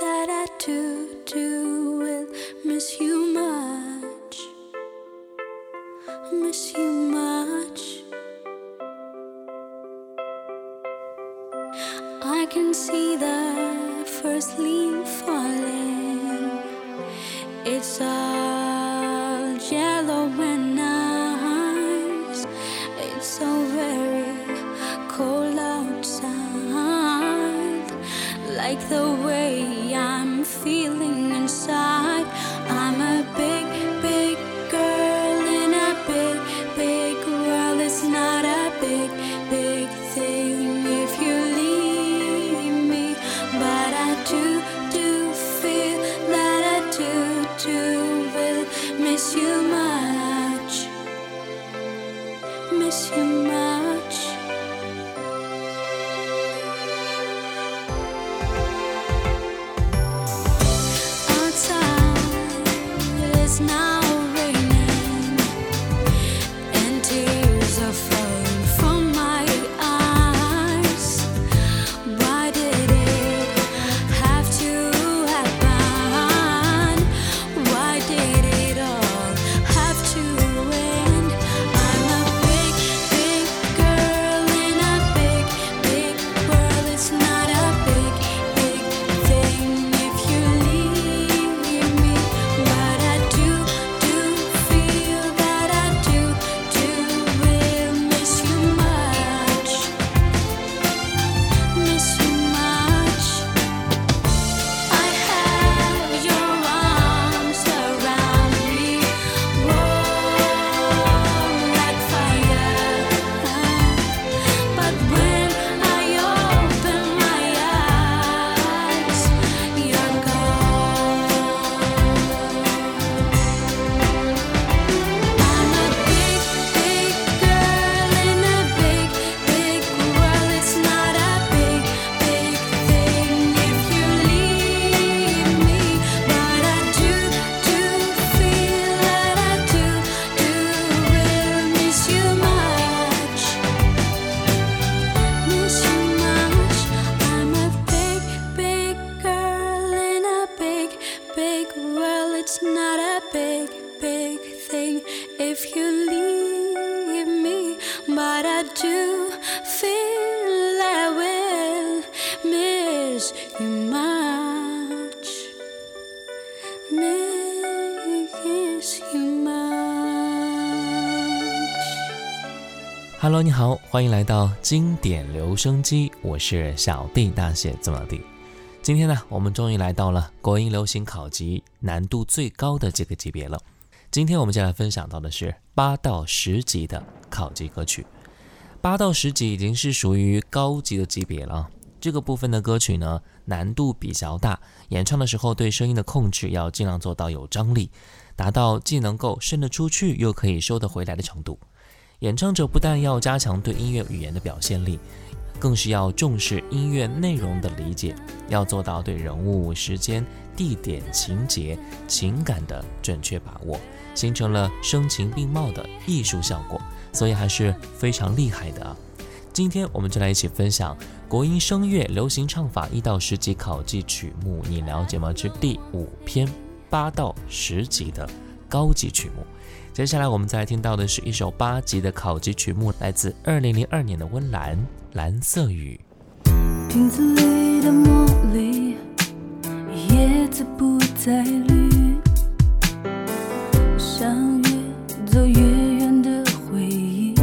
That I do, Hello，你好，欢迎来到经典留声机，我是小弟大写字母 D。今天呢，我们终于来到了国音流行考级难度最高的这个级别了。今天我们就来分享到的是八到十级的考级歌曲。八到十级已经是属于高级的级别了。这个部分的歌曲呢，难度比较大，演唱的时候对声音的控制要尽量做到有张力，达到既能够伸得出去又可以收得回来的程度。演唱者不但要加强对音乐语言的表现力，更是要重视音乐内容的理解，要做到对人物、时间、地点、情节、情感的准确把握，形成了声情并茂的艺术效果，所以还是非常厉害的啊！今天我们就来一起分享国音声乐流行唱法一到十级考级曲目，你了解吗？之第五篇八到十级的高级曲目。接下来我们再听到的是一首八级的考级曲目，来自二零零二年的温岚《蓝色雨》。瓶子里的茉莉，叶子不再绿，像越走越远的回忆。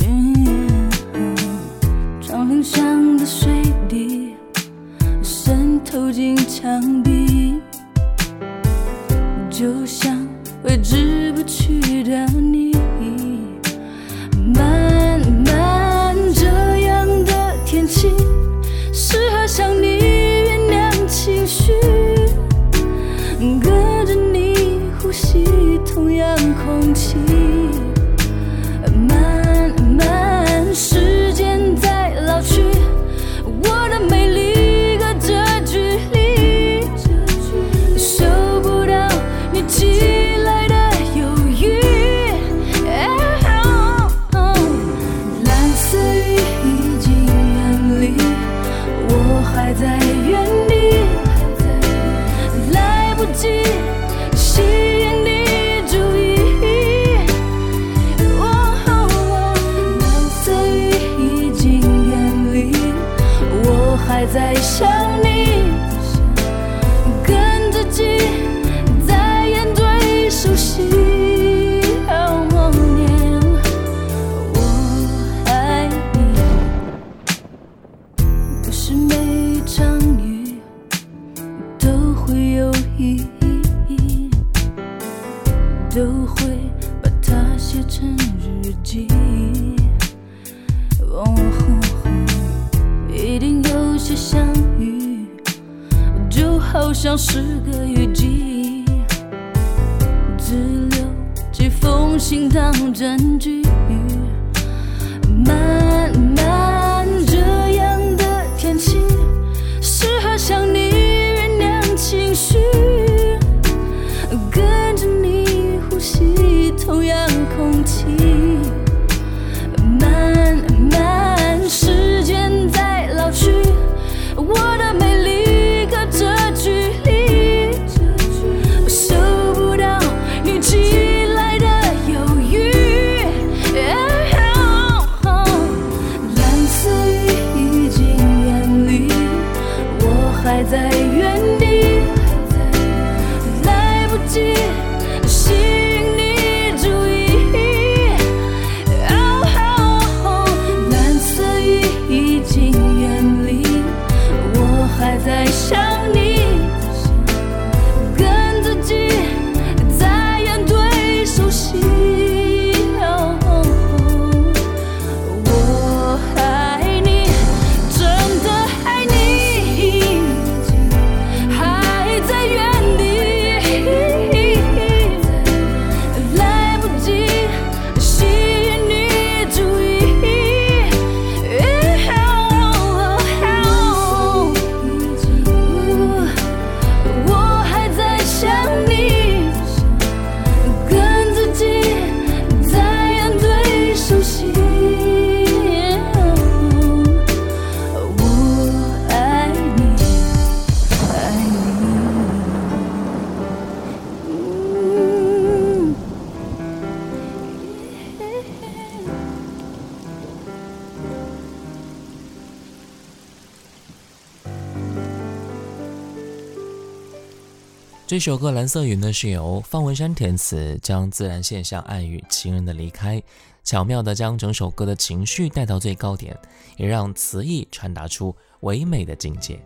嗯窗棂上的水滴渗透进墙都会把它写成日记。哦，一定有些相遇，就好像是个雨季，只留几封信当证据。这首歌《蓝色雨》呢是由方文山填词，将自然现象暗喻情人的离开，巧妙地将整首歌的情绪带到最高点，也让词意传达出唯美的境界。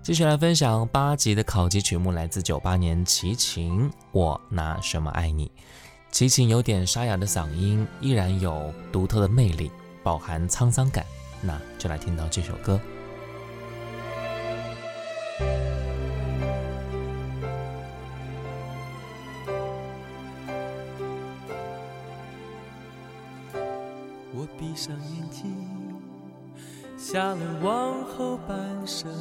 继续来分享八集的考级曲目，来自九八年齐秦《我拿什么爱你》。齐秦有点沙哑的嗓音，依然有独特的魅力，饱含沧桑感。那就来听到这首歌。我闭上眼睛，下了往后半生。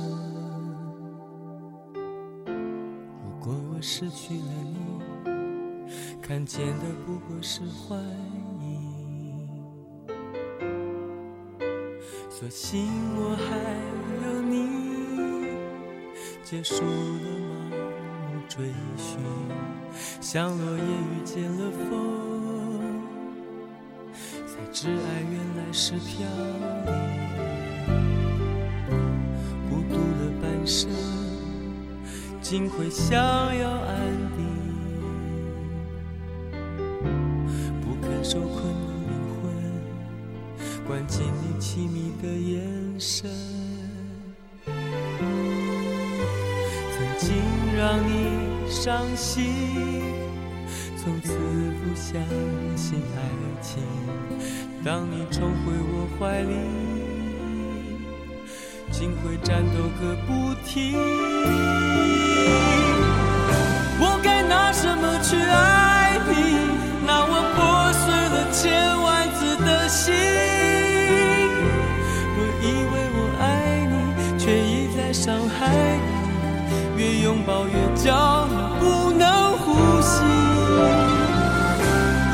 如果我失去了你，看见的不过是幻影。所幸我还有你，结束了盲目追寻，像落叶遇见了风。才知爱原来是飘零，孤独了半生，竟会想要安定。不肯受困的灵魂，关进你凄迷的眼神。曾经让你伤心，从此不相信爱情。当你重回我怀里，竟会战斗个不停。我该拿什么去爱你？那我破碎了千万次的心。我以为我爱你，却一再伤害你。越拥抱越叫你不能。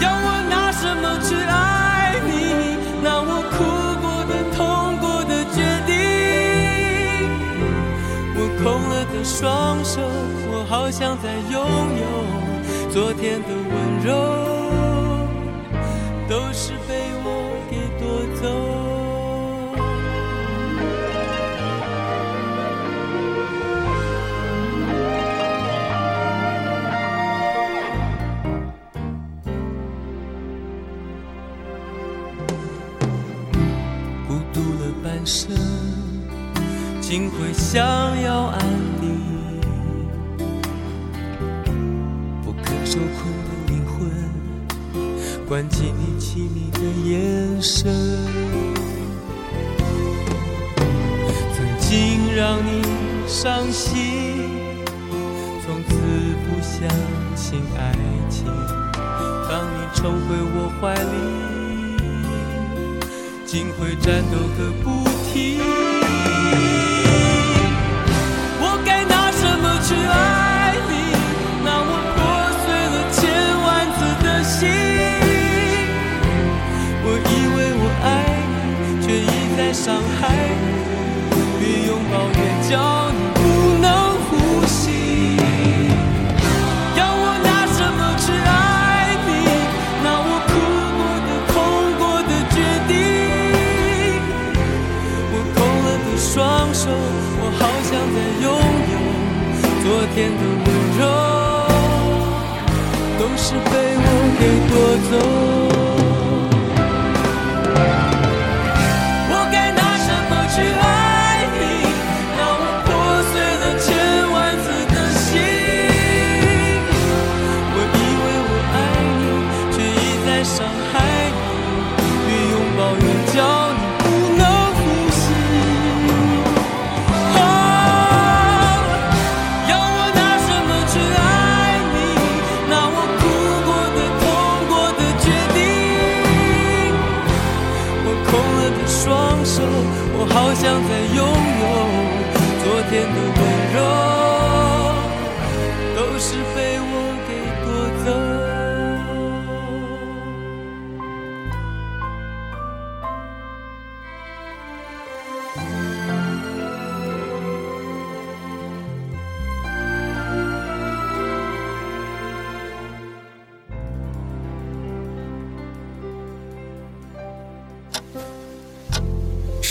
要我拿什么去爱你？那我哭过的、痛过的决定。我空了的双手，我好想再拥有昨天的温柔，生，竟会想要安定。不可受困的灵魂，关起你凄迷的眼神。曾经让你伤心，从此不相信爱情。当你重回我怀里。竟会战斗个不停。我该拿什么去爱你？那我破碎了千万次的心。我以为我爱你，却一再伤害你。越拥抱越叫有昨天的温柔，都是被我给夺走。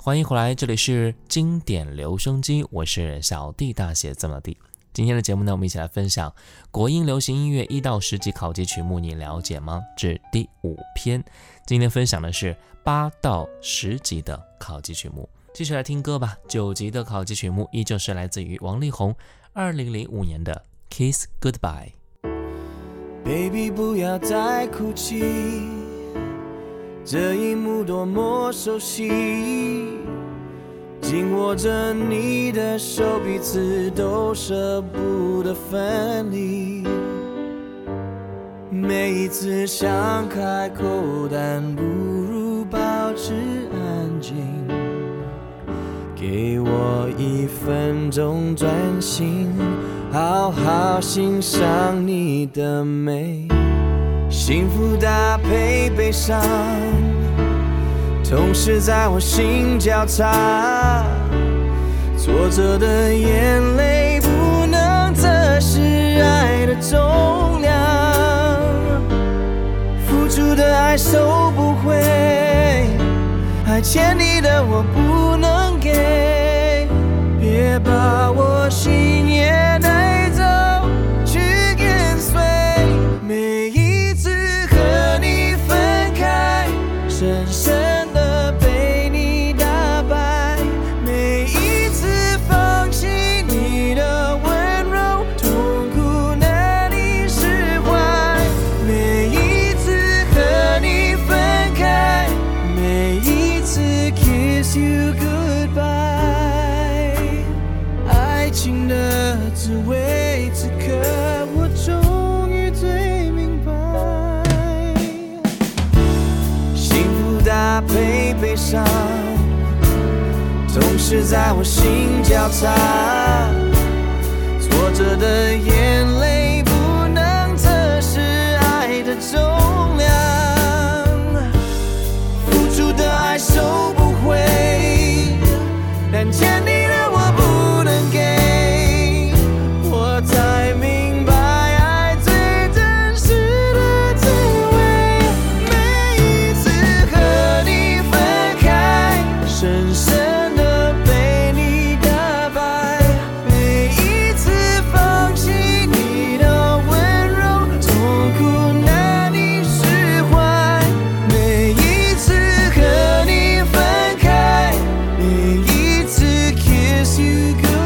欢迎回来，这里是经典留声机，我是小弟大写字母弟。今天的节目呢，我们一起来分享国音流行音乐一到十级考级曲目，你了解吗？至第五篇，今天分享的是八到十级的考级曲目。继续来听歌吧，九级的考级曲目依旧是来自于王力宏二零零五年的《Kiss Goodbye》。Baby，不要再哭泣，这一幕多么熟悉。紧握着你的手，彼此都舍不得分离。每一次想开口，但不如保持安静。给我一分钟专心，好好欣赏你的美。幸福搭配悲伤，同时在我心交叉。挫折的眼泪不能测试爱的重量，付出的爱收不回，还欠你的我不能给，别把我心也带在我心交叉。you go.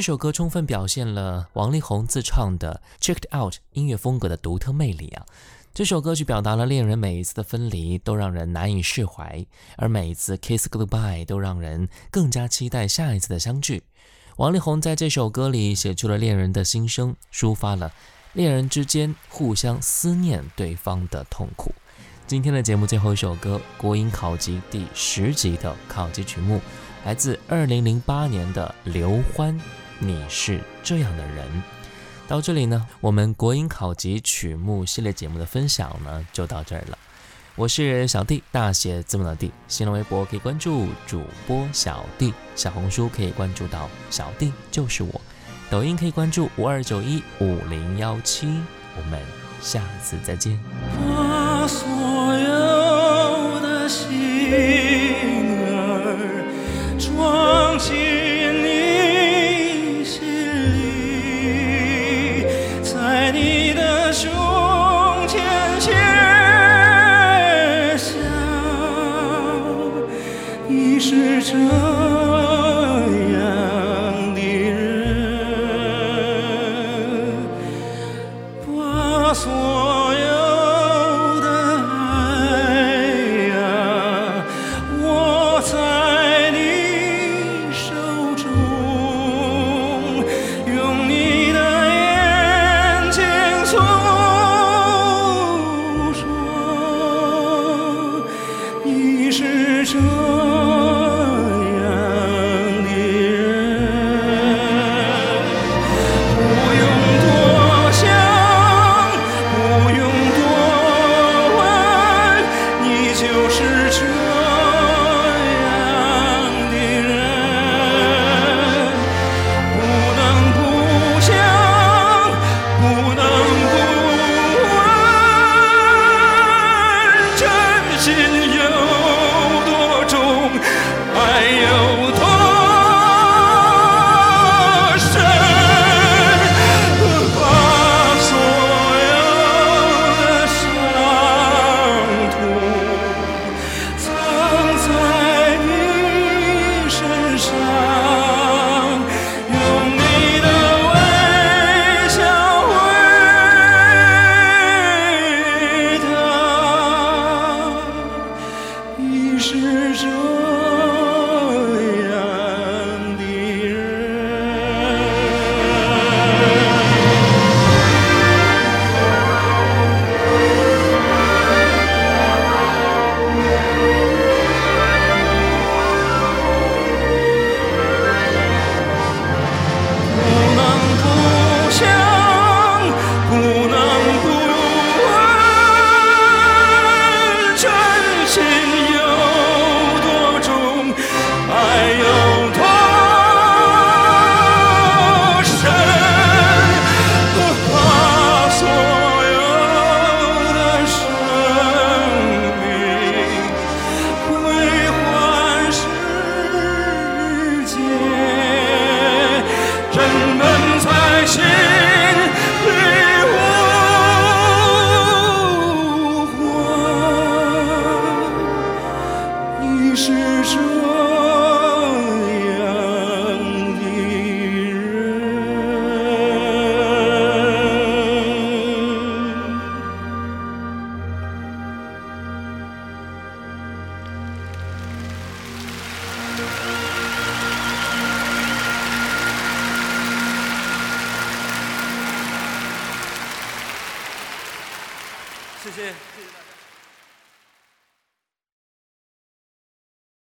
这首歌充分表现了王力宏自创的 “Checked Out” 音乐风格的独特魅力啊！这首歌曲表达了恋人每一次的分离都让人难以释怀，而每一次 kiss goodbye 都让人更加期待下一次的相聚。王力宏在这首歌里写出了恋人的心声，抒发了恋人之间互相思念对方的痛苦。今天的节目最后一首歌，国音考级第十级的考级曲目，来自2008年的刘欢，《你是这样的人》。到这里呢，我们国音考级曲目系列节目的分享呢就到这儿了。我是小弟，大写字母的弟。新浪微博可以关注主播小弟，小红书可以关注到小弟就是我，抖音可以关注五二九一五零幺七。我们下次再见。